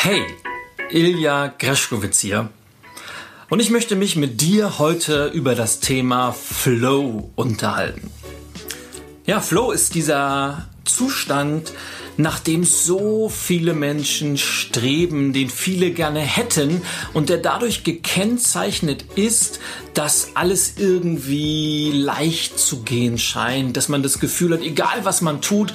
Hey, Ilja Greschkowitz hier. Und ich möchte mich mit dir heute über das Thema Flow unterhalten. Ja, Flow ist dieser Zustand, nach dem so viele Menschen streben, den viele gerne hätten und der dadurch gekennzeichnet ist, dass alles irgendwie leicht zu gehen scheint, dass man das Gefühl hat, egal was man tut,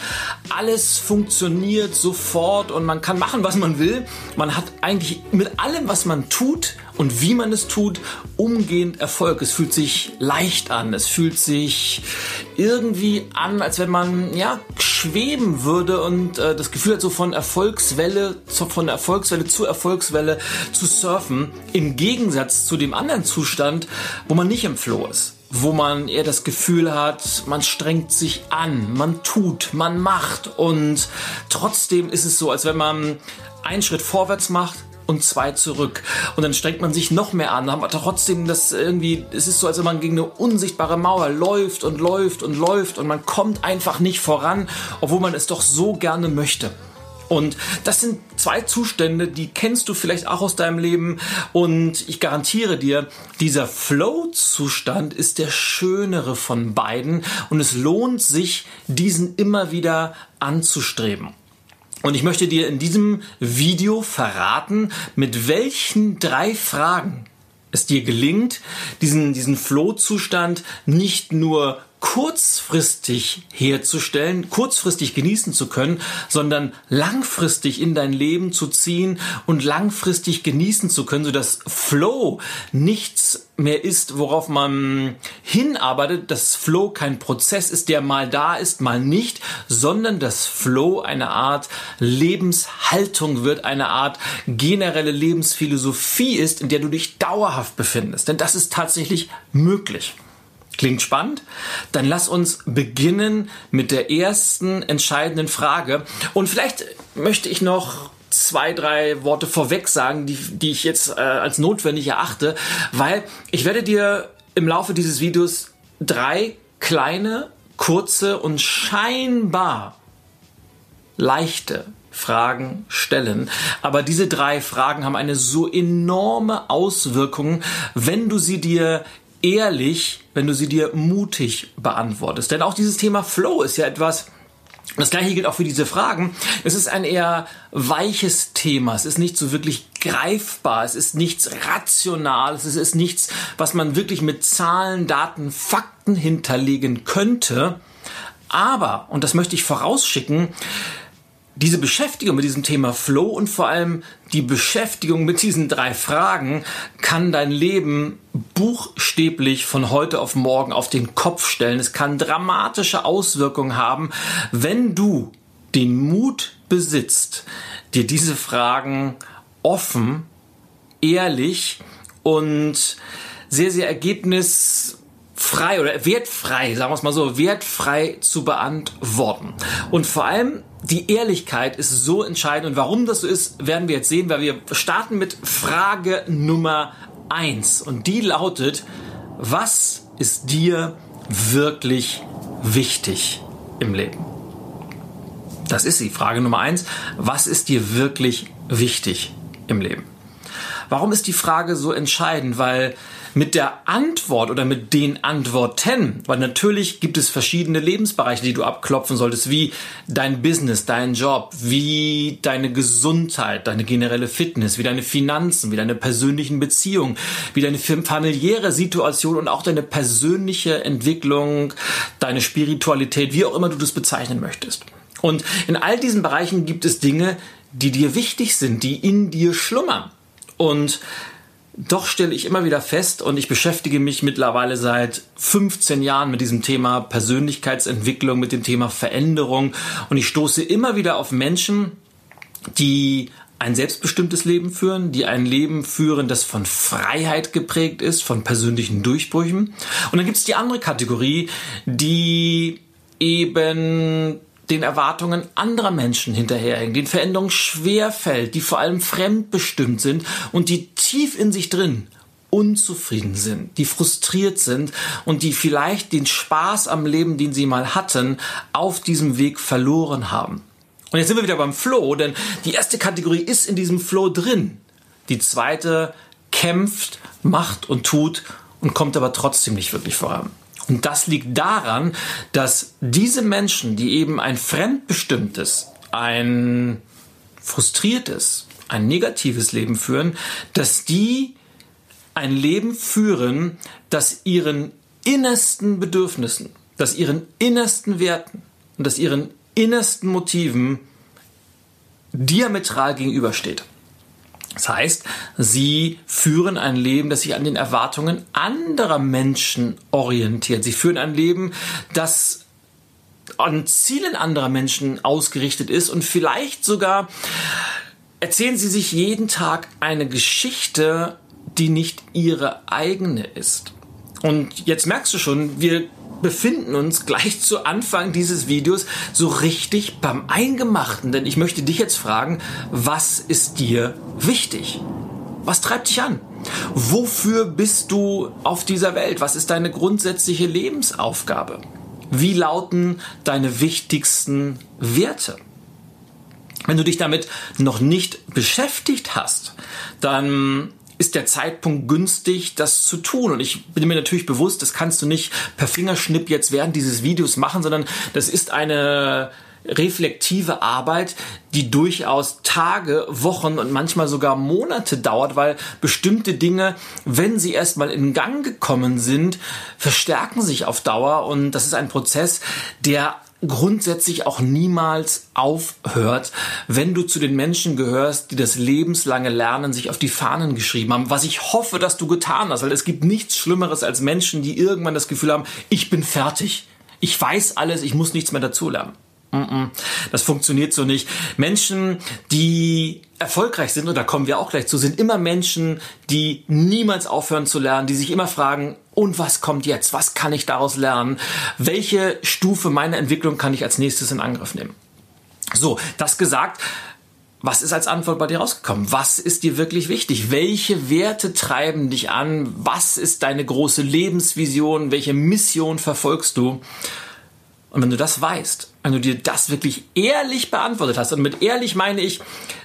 alles funktioniert sofort und man kann machen, was man will. Man hat eigentlich mit allem, was man tut und wie man es tut, umgehend Erfolg. Es fühlt sich leicht an. Es fühlt sich irgendwie an, als wenn man ja schweben würde und äh, das Gefühl hat, so von Erfolgswelle zu, von Erfolgswelle zu Erfolgswelle zu surfen. Im Gegensatz zu dem anderen Zustand, wo man nicht im Flow ist wo man eher das Gefühl hat, man strengt sich an, man tut, man macht und trotzdem ist es so, als wenn man einen Schritt vorwärts macht, und zwei zurück. Und dann strengt man sich noch mehr an, aber trotzdem das irgendwie, es ist so, als wenn man gegen eine unsichtbare Mauer läuft und läuft und läuft und man kommt einfach nicht voran, obwohl man es doch so gerne möchte. Und das sind zwei Zustände, die kennst du vielleicht auch aus deinem Leben. Und ich garantiere dir, dieser Flow-Zustand ist der schönere von beiden. Und es lohnt sich, diesen immer wieder anzustreben. Und ich möchte dir in diesem Video verraten, mit welchen drei Fragen es dir gelingt, diesen, diesen Flow-Zustand nicht nur kurzfristig herzustellen, kurzfristig genießen zu können, sondern langfristig in dein Leben zu ziehen und langfristig genießen zu können, sodass Flow nichts mehr ist, worauf man hinarbeitet, dass Flow kein Prozess ist, der mal da ist, mal nicht, sondern dass Flow eine Art Lebenshaltung wird, eine Art generelle Lebensphilosophie ist, in der du dich dauerhaft befindest. Denn das ist tatsächlich möglich. Klingt spannend? Dann lass uns beginnen mit der ersten entscheidenden Frage. Und vielleicht möchte ich noch zwei, drei Worte vorweg sagen, die, die ich jetzt äh, als notwendig erachte, weil ich werde dir im Laufe dieses Videos drei kleine, kurze und scheinbar leichte Fragen stellen. Aber diese drei Fragen haben eine so enorme Auswirkung, wenn du sie dir ehrlich, wenn du sie dir mutig beantwortest. Denn auch dieses Thema Flow ist ja etwas, das gleiche gilt auch für diese Fragen. Es ist ein eher weiches Thema. Es ist nicht so wirklich greifbar. Es ist nichts Rationales. Es ist nichts, was man wirklich mit Zahlen, Daten, Fakten hinterlegen könnte. Aber, und das möchte ich vorausschicken, diese Beschäftigung mit diesem Thema Flow und vor allem die Beschäftigung mit diesen drei Fragen kann dein Leben buchstäblich von heute auf morgen auf den Kopf stellen. Es kann dramatische Auswirkungen haben, wenn du den Mut besitzt, dir diese Fragen offen, ehrlich und sehr, sehr ergebnis frei oder wertfrei, sagen wir es mal so, wertfrei zu beantworten. Und vor allem die Ehrlichkeit ist so entscheidend. Und warum das so ist, werden wir jetzt sehen, weil wir starten mit Frage Nummer eins Und die lautet, was ist dir wirklich wichtig im Leben? Das ist sie. Frage Nummer eins. Was ist dir wirklich wichtig im Leben? Warum ist die Frage so entscheidend? Weil mit der Antwort oder mit den Antworten, weil natürlich gibt es verschiedene Lebensbereiche, die du abklopfen solltest, wie dein Business, dein Job, wie deine Gesundheit, deine generelle Fitness, wie deine Finanzen, wie deine persönlichen Beziehungen, wie deine familiäre Situation und auch deine persönliche Entwicklung, deine Spiritualität, wie auch immer du das bezeichnen möchtest. Und in all diesen Bereichen gibt es Dinge, die dir wichtig sind, die in dir schlummern. Und doch stelle ich immer wieder fest und ich beschäftige mich mittlerweile seit 15 Jahren mit diesem Thema Persönlichkeitsentwicklung, mit dem Thema Veränderung und ich stoße immer wieder auf Menschen, die ein selbstbestimmtes Leben führen, die ein Leben führen, das von Freiheit geprägt ist, von persönlichen Durchbrüchen. Und dann gibt es die andere Kategorie, die eben den Erwartungen anderer Menschen hinterherhängen, den Veränderungen schwerfällt, die vor allem fremdbestimmt sind und die tief in sich drin unzufrieden sind, die frustriert sind und die vielleicht den Spaß am Leben, den sie mal hatten, auf diesem Weg verloren haben. Und jetzt sind wir wieder beim Flow, denn die erste Kategorie ist in diesem Flow drin. Die zweite kämpft, macht und tut und kommt aber trotzdem nicht wirklich voran. Und das liegt daran, dass diese Menschen, die eben ein fremdbestimmtes, ein frustriertes, ein negatives Leben führen, dass die ein Leben führen, das ihren innersten Bedürfnissen, das ihren innersten Werten und das ihren innersten Motiven diametral gegenübersteht. Das heißt, sie führen ein Leben, das sich an den Erwartungen anderer Menschen orientiert. Sie führen ein Leben, das an Zielen anderer Menschen ausgerichtet ist und vielleicht sogar erzählen sie sich jeden Tag eine Geschichte, die nicht ihre eigene ist. Und jetzt merkst du schon, wir befinden uns gleich zu Anfang dieses Videos so richtig beim Eingemachten. Denn ich möchte dich jetzt fragen, was ist dir wichtig? Was treibt dich an? Wofür bist du auf dieser Welt? Was ist deine grundsätzliche Lebensaufgabe? Wie lauten deine wichtigsten Werte? Wenn du dich damit noch nicht beschäftigt hast, dann ist der Zeitpunkt günstig, das zu tun. Und ich bin mir natürlich bewusst, das kannst du nicht per Fingerschnipp jetzt während dieses Videos machen, sondern das ist eine reflektive Arbeit, die durchaus Tage, Wochen und manchmal sogar Monate dauert, weil bestimmte Dinge, wenn sie erstmal in Gang gekommen sind, verstärken sich auf Dauer und das ist ein Prozess, der grundsätzlich auch niemals aufhört, wenn du zu den Menschen gehörst, die das lebenslange Lernen sich auf die Fahnen geschrieben haben, was ich hoffe, dass du getan hast, weil es gibt nichts Schlimmeres als Menschen, die irgendwann das Gefühl haben, ich bin fertig, ich weiß alles, ich muss nichts mehr dazulernen. Das funktioniert so nicht. Menschen, die erfolgreich sind, und da kommen wir auch gleich zu, sind immer Menschen, die niemals aufhören zu lernen, die sich immer fragen, und was kommt jetzt? Was kann ich daraus lernen? Welche Stufe meiner Entwicklung kann ich als nächstes in Angriff nehmen? So, das gesagt, was ist als Antwort bei dir rausgekommen? Was ist dir wirklich wichtig? Welche Werte treiben dich an? Was ist deine große Lebensvision? Welche Mission verfolgst du? Und wenn du das weißt, wenn du dir das wirklich ehrlich beantwortet hast, und mit ehrlich meine ich,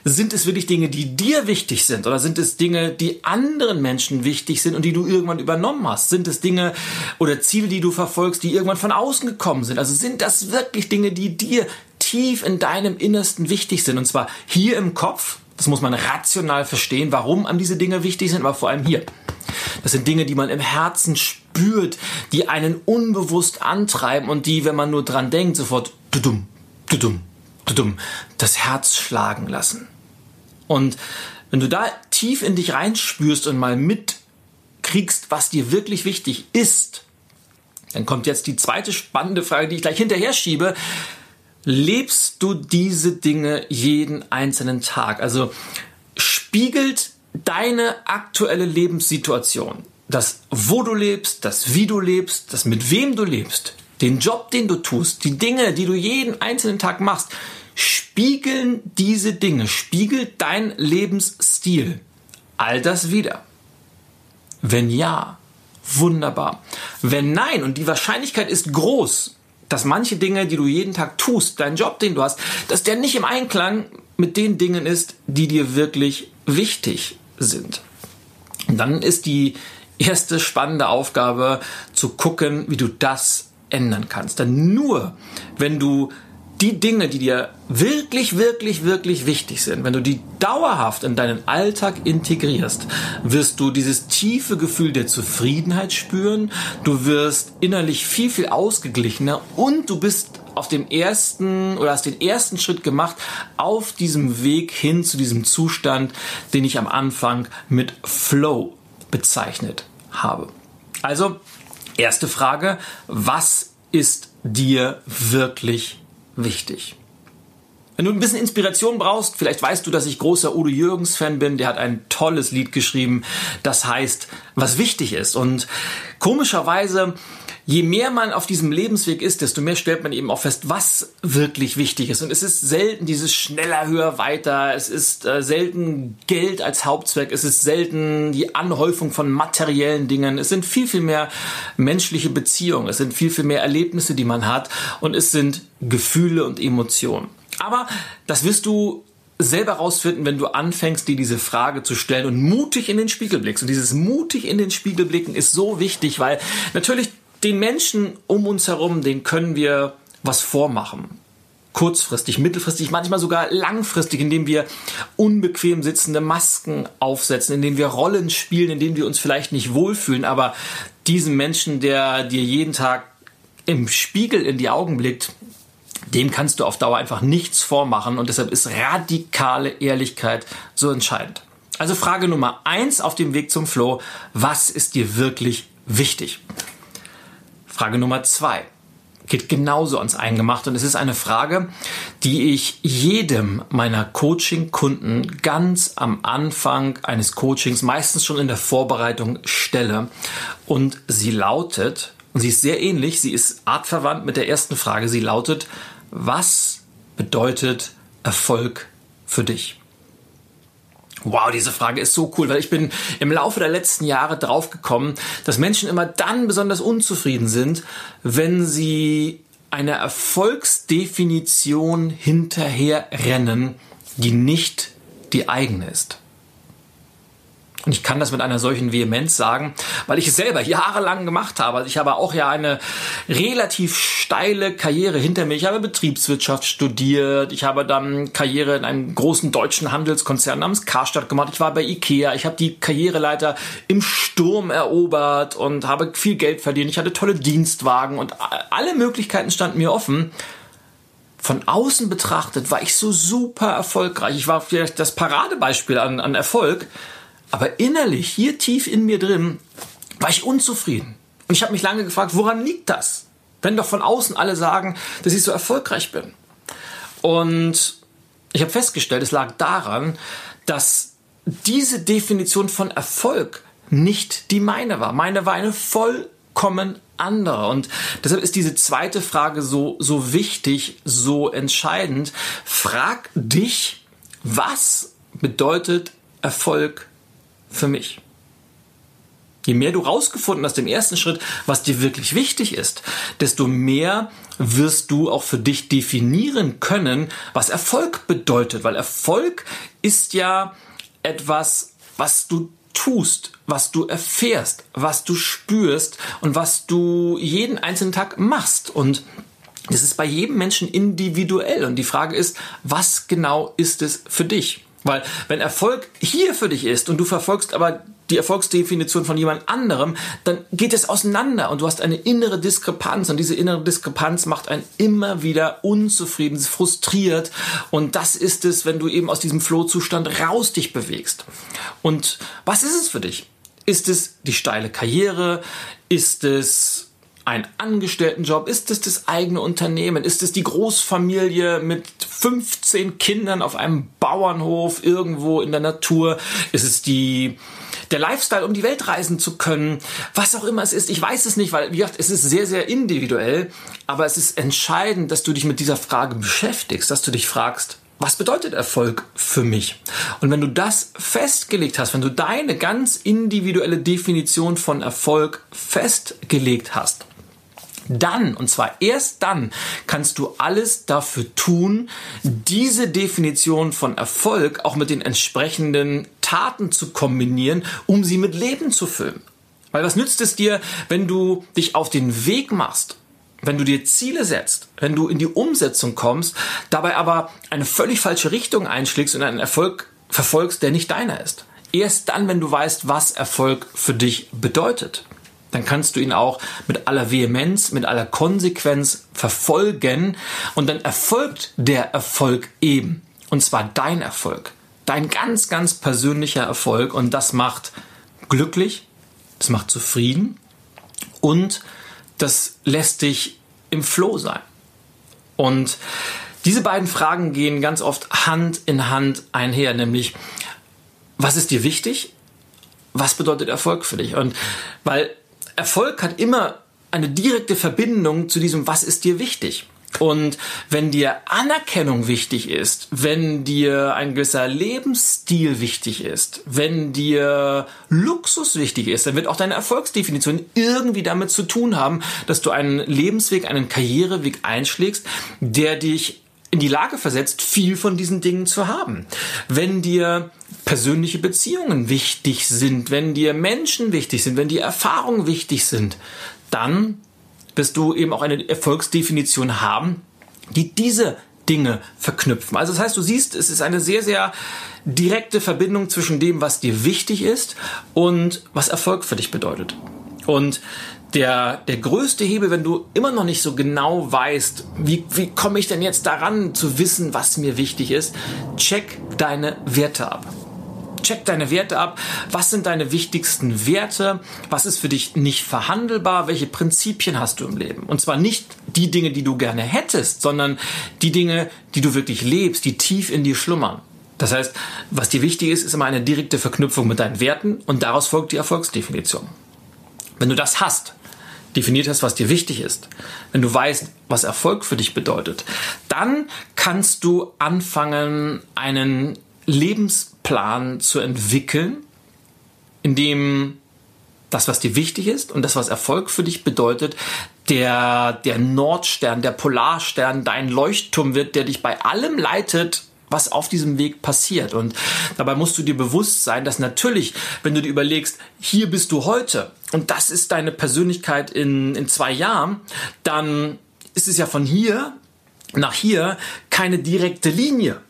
sind es wirklich Dinge, die dir wichtig sind, oder sind es Dinge, die anderen Menschen wichtig sind und die du irgendwann übernommen hast? Sind es Dinge oder Ziele, die du verfolgst, die irgendwann von außen gekommen sind? Also sind das wirklich Dinge, die dir tief in deinem Innersten wichtig sind? Und zwar hier im Kopf, das muss man rational verstehen, warum an diese Dinge wichtig sind, aber vor allem hier. Das sind Dinge, die man im Herzen spürt, die einen unbewusst antreiben und die, wenn man nur dran denkt, sofort dudum, dudum, dudum, das Herz schlagen lassen. Und wenn du da tief in dich reinspürst und mal mitkriegst, was dir wirklich wichtig ist, dann kommt jetzt die zweite spannende Frage, die ich gleich hinterher schiebe. Lebst du diese Dinge jeden einzelnen Tag? Also spiegelt deine aktuelle Lebenssituation, das wo du lebst, das wie du lebst, das mit wem du lebst, den Job, den du tust, die Dinge, die du jeden einzelnen Tag machst, spiegeln diese Dinge, spiegelt dein Lebensstil all das wieder? Wenn ja, wunderbar. Wenn nein, und die Wahrscheinlichkeit ist groß, dass manche Dinge, die du jeden Tag tust, dein Job, den du hast, dass der nicht im Einklang mit den Dingen ist, die dir wirklich wichtig sind. Und dann ist die erste spannende Aufgabe zu gucken, wie du das ändern kannst. Denn nur wenn du die Dinge, die dir wirklich, wirklich, wirklich wichtig sind, wenn du die dauerhaft in deinen Alltag integrierst, wirst du dieses tiefe Gefühl der Zufriedenheit spüren, du wirst innerlich viel, viel ausgeglichener und du bist auf dem ersten oder hast den ersten Schritt gemacht auf diesem Weg hin zu diesem Zustand, den ich am Anfang mit Flow bezeichnet habe. Also, erste Frage, was ist dir wirklich wichtig? Wenn du ein bisschen Inspiration brauchst, vielleicht weißt du, dass ich großer Udo Jürgens Fan bin. Der hat ein tolles Lied geschrieben, das heißt, was wichtig ist. Und komischerweise je mehr man auf diesem Lebensweg ist, desto mehr stellt man eben auch fest, was wirklich wichtig ist. Und es ist selten dieses schneller, höher, weiter. Es ist äh, selten Geld als Hauptzweck. Es ist selten die Anhäufung von materiellen Dingen. Es sind viel, viel mehr menschliche Beziehungen. Es sind viel, viel mehr Erlebnisse, die man hat. Und es sind Gefühle und Emotionen. Aber das wirst du selber rausfinden, wenn du anfängst, dir diese Frage zu stellen und mutig in den Spiegel blickst. Und dieses mutig in den Spiegel blicken ist so wichtig, weil natürlich den Menschen um uns herum, den können wir was vormachen. Kurzfristig, mittelfristig, manchmal sogar langfristig, indem wir unbequem sitzende Masken aufsetzen, indem wir Rollen spielen, indem wir uns vielleicht nicht wohlfühlen, aber diesen Menschen, der dir jeden Tag im Spiegel in die Augen blickt, dem kannst du auf Dauer einfach nichts vormachen und deshalb ist radikale Ehrlichkeit so entscheidend. Also Frage Nummer eins auf dem Weg zum Flow, was ist dir wirklich wichtig? Frage Nummer zwei geht genauso ans Eingemachte und es ist eine Frage, die ich jedem meiner Coaching-Kunden ganz am Anfang eines Coachings, meistens schon in der Vorbereitung stelle und sie lautet, und sie ist sehr ähnlich, sie ist artverwandt mit der ersten Frage, sie lautet, was bedeutet Erfolg für dich? Wow, diese Frage ist so cool, weil ich bin im Laufe der letzten Jahre draufgekommen, dass Menschen immer dann besonders unzufrieden sind, wenn sie einer Erfolgsdefinition hinterherrennen, die nicht die eigene ist. Und ich kann das mit einer solchen Vehemenz sagen, weil ich es selber jahrelang gemacht habe. Ich habe auch ja eine relativ steile Karriere hinter mir. Ich habe Betriebswirtschaft studiert. Ich habe dann Karriere in einem großen deutschen Handelskonzern namens Karstadt gemacht. Ich war bei Ikea. Ich habe die Karriereleiter im Sturm erobert und habe viel Geld verdient. Ich hatte tolle Dienstwagen und alle Möglichkeiten standen mir offen. Von außen betrachtet war ich so super erfolgreich. Ich war vielleicht das Paradebeispiel an, an Erfolg. Aber innerlich, hier tief in mir drin, war ich unzufrieden. Und ich habe mich lange gefragt, woran liegt das? Wenn doch von außen alle sagen, dass ich so erfolgreich bin. Und ich habe festgestellt, es lag daran, dass diese Definition von Erfolg nicht die meine war. Meine war eine vollkommen andere. Und deshalb ist diese zweite Frage so, so wichtig, so entscheidend. Frag dich, was bedeutet Erfolg für mich. Je mehr du rausgefunden hast im ersten Schritt, was dir wirklich wichtig ist, desto mehr wirst du auch für dich definieren können, was Erfolg bedeutet. Weil Erfolg ist ja etwas, was du tust, was du erfährst, was du spürst und was du jeden einzelnen Tag machst. Und das ist bei jedem Menschen individuell. Und die Frage ist, was genau ist es für dich? Weil wenn Erfolg hier für dich ist und du verfolgst aber die Erfolgsdefinition von jemand anderem, dann geht es auseinander und du hast eine innere Diskrepanz und diese innere Diskrepanz macht einen immer wieder unzufrieden, frustriert und das ist es, wenn du eben aus diesem Flohzustand raus dich bewegst. Und was ist es für dich? Ist es die steile Karriere? Ist es ein Angestelltenjob? Ist es das eigene Unternehmen? Ist es die Großfamilie mit 15 Kindern auf einem Bauernhof irgendwo in der Natur? Ist es die der Lifestyle, um die Welt reisen zu können, was auch immer es ist, ich weiß es nicht, weil wie gesagt, es ist sehr, sehr individuell, aber es ist entscheidend, dass du dich mit dieser Frage beschäftigst, dass du dich fragst, was bedeutet Erfolg für mich? Und wenn du das festgelegt hast, wenn du deine ganz individuelle Definition von Erfolg festgelegt hast, dann, und zwar erst dann, kannst du alles dafür tun, diese Definition von Erfolg auch mit den entsprechenden Taten zu kombinieren, um sie mit Leben zu füllen. Weil was nützt es dir, wenn du dich auf den Weg machst, wenn du dir Ziele setzt, wenn du in die Umsetzung kommst, dabei aber eine völlig falsche Richtung einschlägst und einen Erfolg verfolgst, der nicht deiner ist. Erst dann, wenn du weißt, was Erfolg für dich bedeutet dann kannst du ihn auch mit aller Vehemenz, mit aller Konsequenz verfolgen und dann erfolgt der Erfolg eben. Und zwar dein Erfolg. Dein ganz, ganz persönlicher Erfolg und das macht glücklich, das macht zufrieden und das lässt dich im Flow sein. Und diese beiden Fragen gehen ganz oft Hand in Hand einher, nämlich was ist dir wichtig? Was bedeutet Erfolg für dich? Und weil Erfolg hat immer eine direkte Verbindung zu diesem, was ist dir wichtig? Und wenn dir Anerkennung wichtig ist, wenn dir ein gewisser Lebensstil wichtig ist, wenn dir Luxus wichtig ist, dann wird auch deine Erfolgsdefinition irgendwie damit zu tun haben, dass du einen Lebensweg, einen Karriereweg einschlägst, der dich in die Lage versetzt, viel von diesen Dingen zu haben. Wenn dir persönliche Beziehungen wichtig sind, wenn dir Menschen wichtig sind, wenn dir Erfahrungen wichtig sind, dann wirst du eben auch eine Erfolgsdefinition haben, die diese Dinge verknüpfen. Also das heißt, du siehst, es ist eine sehr, sehr direkte Verbindung zwischen dem, was dir wichtig ist und was Erfolg für dich bedeutet. Und der, der größte Hebel, wenn du immer noch nicht so genau weißt, wie, wie komme ich denn jetzt daran zu wissen, was mir wichtig ist, check deine Werte ab. Check deine Werte ab. Was sind deine wichtigsten Werte? Was ist für dich nicht verhandelbar? Welche Prinzipien hast du im Leben? Und zwar nicht die Dinge, die du gerne hättest, sondern die Dinge, die du wirklich lebst, die tief in dir schlummern. Das heißt, was dir wichtig ist, ist immer eine direkte Verknüpfung mit deinen Werten und daraus folgt die Erfolgsdefinition. Wenn du das hast, definiert hast, was dir wichtig ist, wenn du weißt, was Erfolg für dich bedeutet, dann kannst du anfangen, einen Lebensplan zu entwickeln, in dem das, was dir wichtig ist und das, was Erfolg für dich bedeutet, der, der Nordstern, der Polarstern, dein Leuchtturm wird, der dich bei allem leitet, was auf diesem Weg passiert. Und dabei musst du dir bewusst sein, dass natürlich, wenn du dir überlegst, hier bist du heute und das ist deine Persönlichkeit in, in zwei Jahren, dann ist es ja von hier nach hier keine direkte Linie.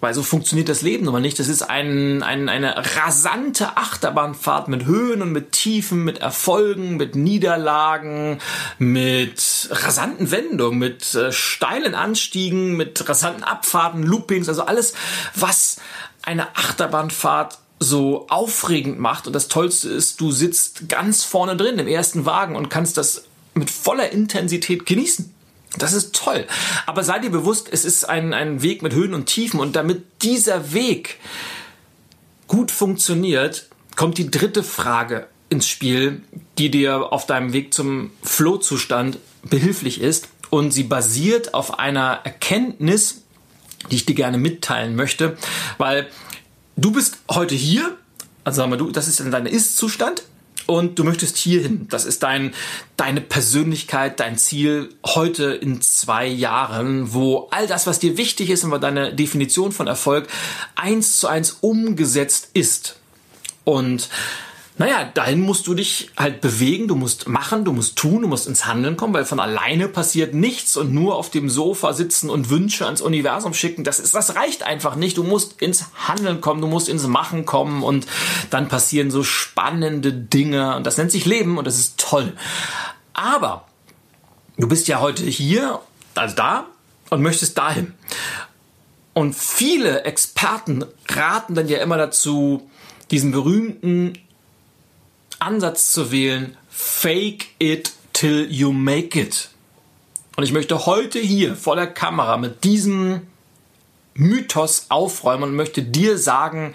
Weil so funktioniert das Leben aber nicht. Das ist ein, ein, eine rasante Achterbahnfahrt mit Höhen und mit Tiefen, mit Erfolgen, mit Niederlagen, mit rasanten Wendungen, mit äh, steilen Anstiegen, mit rasanten Abfahrten, Loopings, also alles, was eine Achterbahnfahrt so aufregend macht. Und das Tollste ist, du sitzt ganz vorne drin im ersten Wagen und kannst das mit voller Intensität genießen. Das ist toll. Aber sei dir bewusst, es ist ein, ein Weg mit Höhen und Tiefen und damit dieser Weg gut funktioniert, kommt die dritte Frage ins Spiel, die dir auf deinem Weg zum Flow-Zustand behilflich ist und sie basiert auf einer Erkenntnis, die ich dir gerne mitteilen möchte, weil du bist heute hier, also sagen wir du, das ist dein Ist-Zustand und du möchtest hierhin. Das ist dein, deine Persönlichkeit, dein Ziel heute in zwei Jahren, wo all das, was dir wichtig ist und deine Definition von Erfolg eins zu eins umgesetzt ist. Und naja, dahin musst du dich halt bewegen, du musst machen, du musst tun, du musst ins Handeln kommen, weil von alleine passiert nichts und nur auf dem Sofa sitzen und Wünsche ans Universum schicken, das ist, das reicht einfach nicht. Du musst ins Handeln kommen, du musst ins Machen kommen und dann passieren so spannende Dinge und das nennt sich Leben und das ist toll. Aber du bist ja heute hier, also da und möchtest dahin. Und viele Experten raten dann ja immer dazu, diesen berühmten Ansatz zu wählen, fake it till you make it. Und ich möchte heute hier vor der Kamera mit diesem Mythos aufräumen und möchte dir sagen,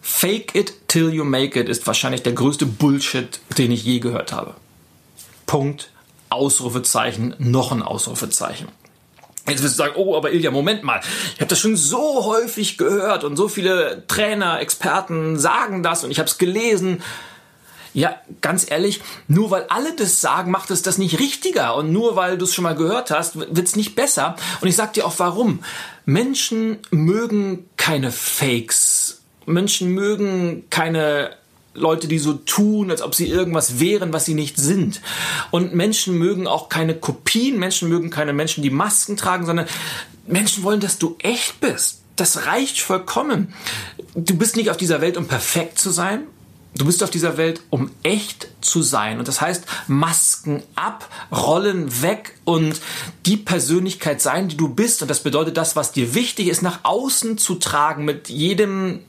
fake it till you make it ist wahrscheinlich der größte Bullshit, den ich je gehört habe. Punkt. Ausrufezeichen, noch ein Ausrufezeichen. Jetzt wirst du sagen, oh, aber Ilja, Moment mal, ich habe das schon so häufig gehört und so viele Trainer, Experten sagen das und ich habe es gelesen. Ja, ganz ehrlich, nur weil alle das sagen, macht es das nicht richtiger. Und nur weil du es schon mal gehört hast, wird es nicht besser. Und ich sag dir auch warum. Menschen mögen keine Fakes. Menschen mögen keine Leute, die so tun, als ob sie irgendwas wären, was sie nicht sind. Und Menschen mögen auch keine Kopien, Menschen mögen keine Menschen, die Masken tragen, sondern Menschen wollen, dass du echt bist. Das reicht vollkommen. Du bist nicht auf dieser Welt, um perfekt zu sein. Du bist auf dieser Welt, um echt zu sein. Und das heißt, Masken ab, Rollen weg und die Persönlichkeit sein, die du bist. Und das bedeutet, das, was dir wichtig ist, nach außen zu tragen mit jedem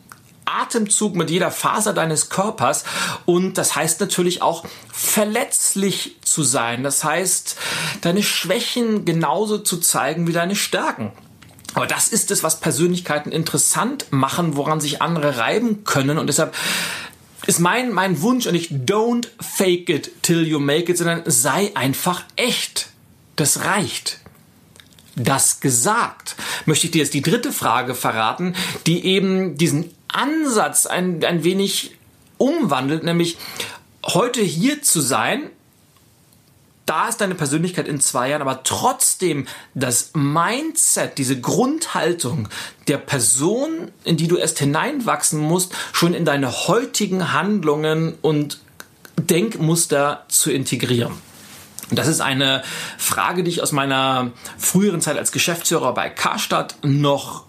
Atemzug, mit jeder Faser deines Körpers. Und das heißt natürlich auch verletzlich zu sein. Das heißt, deine Schwächen genauso zu zeigen wie deine Stärken. Aber das ist es, was Persönlichkeiten interessant machen, woran sich andere reiben können. Und deshalb ist mein, mein Wunsch und ich don't fake it till you make it, sondern sei einfach echt. Das reicht. Das gesagt, möchte ich dir jetzt die dritte Frage verraten, die eben diesen Ansatz ein, ein wenig umwandelt, nämlich heute hier zu sein, da ist deine Persönlichkeit in zwei Jahren, aber trotzdem das Mindset, diese Grundhaltung der Person, in die du erst hineinwachsen musst, schon in deine heutigen Handlungen und Denkmuster zu integrieren. Das ist eine Frage, die ich aus meiner früheren Zeit als Geschäftsführer bei Karstadt noch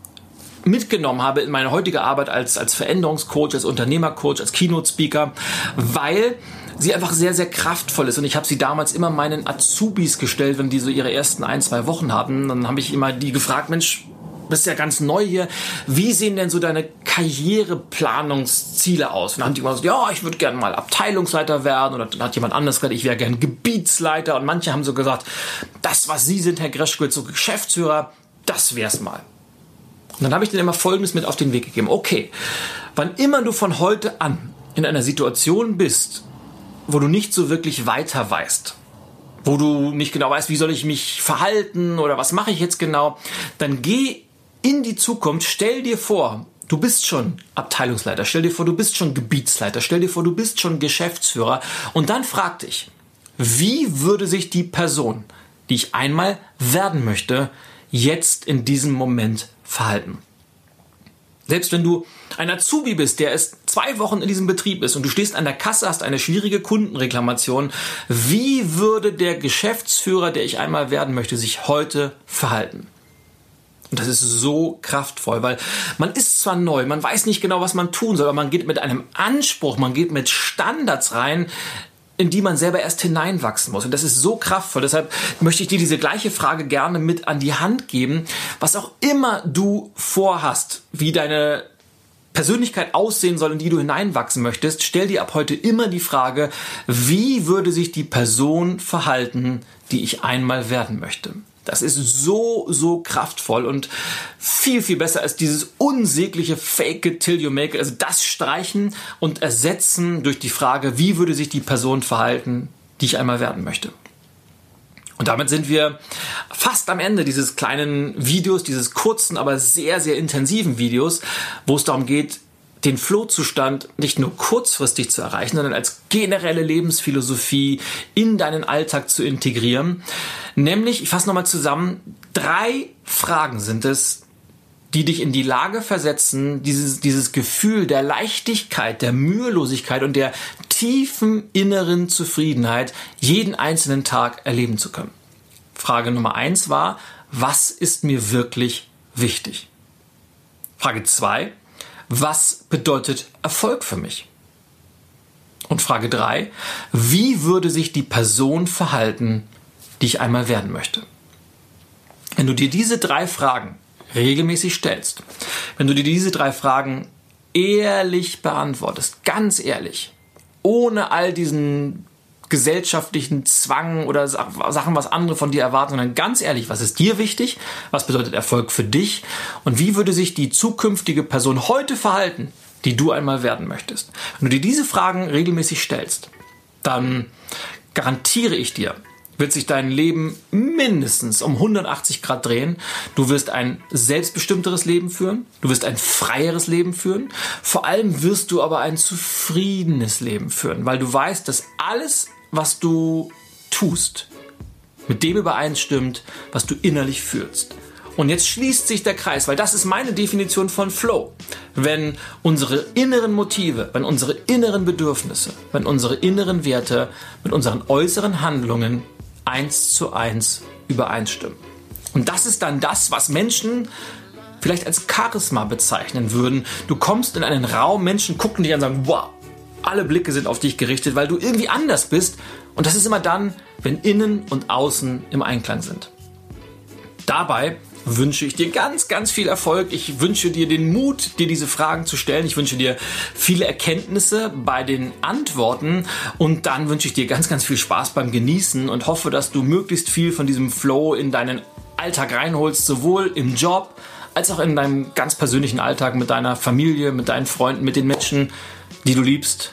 mitgenommen habe in meine heutige Arbeit als, als Veränderungscoach, als Unternehmercoach, als Keynote-Speaker, weil sie einfach sehr, sehr kraftvoll ist. Und ich habe sie damals immer meinen Azubis gestellt, wenn die so ihre ersten ein, zwei Wochen hatten. Dann habe ich immer die gefragt, Mensch, bist ja ganz neu hier. Wie sehen denn so deine Karriereplanungsziele aus? Und dann haben die immer gesagt, ja, ich würde gerne mal Abteilungsleiter werden. Oder dann hat jemand anderes gesagt, ich wäre gerne Gebietsleiter. Und manche haben so gesagt, das, was Sie sind, Herr Greschkowitz, so Geschäftsführer, das wär's mal. Und dann habe ich denen immer Folgendes mit auf den Weg gegeben. Okay, wann immer du von heute an in einer Situation bist, wo du nicht so wirklich weiter weißt, wo du nicht genau weißt, wie soll ich mich verhalten oder was mache ich jetzt genau, dann geh in die Zukunft, stell dir vor, du bist schon Abteilungsleiter, stell dir vor, du bist schon Gebietsleiter, stell dir vor, du bist schon Geschäftsführer und dann frag dich, wie würde sich die Person, die ich einmal werden möchte, jetzt in diesem Moment verhalten? Selbst wenn du ein Azubi bist, der erst zwei Wochen in diesem Betrieb ist und du stehst an der Kasse, hast eine schwierige Kundenreklamation, wie würde der Geschäftsführer, der ich einmal werden möchte, sich heute verhalten? Und das ist so kraftvoll, weil man ist zwar neu, man weiß nicht genau, was man tun soll, aber man geht mit einem Anspruch, man geht mit Standards rein, in die man selber erst hineinwachsen muss. Und das ist so kraftvoll. Deshalb möchte ich dir diese gleiche Frage gerne mit an die Hand geben. Was auch immer du vorhast, wie deine Persönlichkeit aussehen soll, in die du hineinwachsen möchtest, stell dir ab heute immer die Frage, wie würde sich die Person verhalten, die ich einmal werden möchte? Das ist so, so kraftvoll und viel, viel besser als dieses unsägliche Fake it till you make it. Also das streichen und ersetzen durch die Frage, wie würde sich die Person verhalten, die ich einmal werden möchte. Und damit sind wir fast am Ende dieses kleinen Videos, dieses kurzen, aber sehr, sehr intensiven Videos, wo es darum geht, den Flohzustand nicht nur kurzfristig zu erreichen, sondern als generelle Lebensphilosophie in deinen Alltag zu integrieren. Nämlich, ich fasse nochmal zusammen, drei Fragen sind es, die dich in die Lage versetzen, dieses, dieses Gefühl der Leichtigkeit, der Mühelosigkeit und der tiefen inneren Zufriedenheit jeden einzelnen Tag erleben zu können. Frage Nummer eins war, was ist mir wirklich wichtig? Frage zwei, was bedeutet Erfolg für mich? Und Frage drei, wie würde sich die Person verhalten, die ich einmal werden möchte? Wenn du dir diese drei Fragen regelmäßig stellst, wenn du dir diese drei Fragen ehrlich beantwortest, ganz ehrlich, ohne all diesen gesellschaftlichen Zwang oder Sachen, was andere von dir erwarten, sondern ganz ehrlich, was ist dir wichtig? Was bedeutet Erfolg für dich? Und wie würde sich die zukünftige Person heute verhalten, die du einmal werden möchtest? Wenn du dir diese Fragen regelmäßig stellst, dann garantiere ich dir, wird sich dein Leben mindestens um 180 Grad drehen. Du wirst ein selbstbestimmteres Leben führen. Du wirst ein freieres Leben führen. Vor allem wirst du aber ein zufriedenes Leben führen, weil du weißt, dass alles, was du tust, mit dem übereinstimmt, was du innerlich fühlst. Und jetzt schließt sich der Kreis, weil das ist meine Definition von Flow. Wenn unsere inneren Motive, wenn unsere inneren Bedürfnisse, wenn unsere inneren Werte mit unseren äußeren Handlungen eins zu eins übereinstimmen. Und das ist dann das, was Menschen vielleicht als Charisma bezeichnen würden. Du kommst in einen Raum, Menschen gucken dich an und sagen, wow, alle Blicke sind auf dich gerichtet, weil du irgendwie anders bist. Und das ist immer dann, wenn innen und außen im Einklang sind. Dabei wünsche ich dir ganz, ganz viel Erfolg. Ich wünsche dir den Mut, dir diese Fragen zu stellen. Ich wünsche dir viele Erkenntnisse bei den Antworten und dann wünsche ich dir ganz, ganz viel Spaß beim Genießen und hoffe, dass du möglichst viel von diesem Flow in deinen Alltag reinholst, sowohl im Job als auch in deinem ganz persönlichen Alltag mit deiner Familie, mit deinen Freunden, mit den Menschen, die du liebst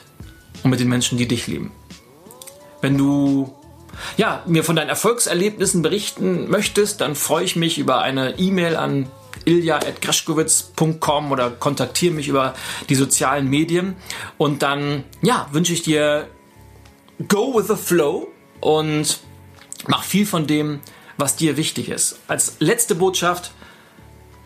und mit den Menschen, die dich lieben. Wenn du ja, mir von deinen Erfolgserlebnissen berichten möchtest, dann freue ich mich über eine E-Mail an ilja.graschkowitz.com oder kontaktiere mich über die sozialen Medien. Und dann, ja, wünsche ich dir Go with the Flow und Mach viel von dem, was dir wichtig ist. Als letzte Botschaft,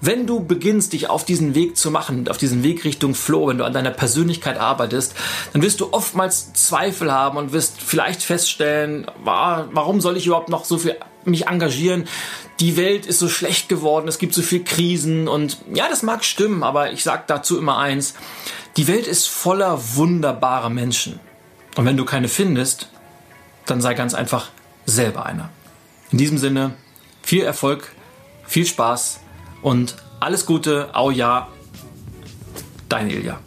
wenn du beginnst, dich auf diesen Weg zu machen, auf diesen Weg Richtung Flow, wenn du an deiner Persönlichkeit arbeitest, dann wirst du oftmals Zweifel haben und wirst vielleicht feststellen, warum soll ich überhaupt noch so viel mich engagieren? Die Welt ist so schlecht geworden, es gibt so viel Krisen und ja, das mag stimmen, aber ich sage dazu immer eins, die Welt ist voller wunderbarer Menschen. Und wenn du keine findest, dann sei ganz einfach selber einer. In diesem Sinne, viel Erfolg, viel Spaß und alles Gute, au ja, dein Ilja.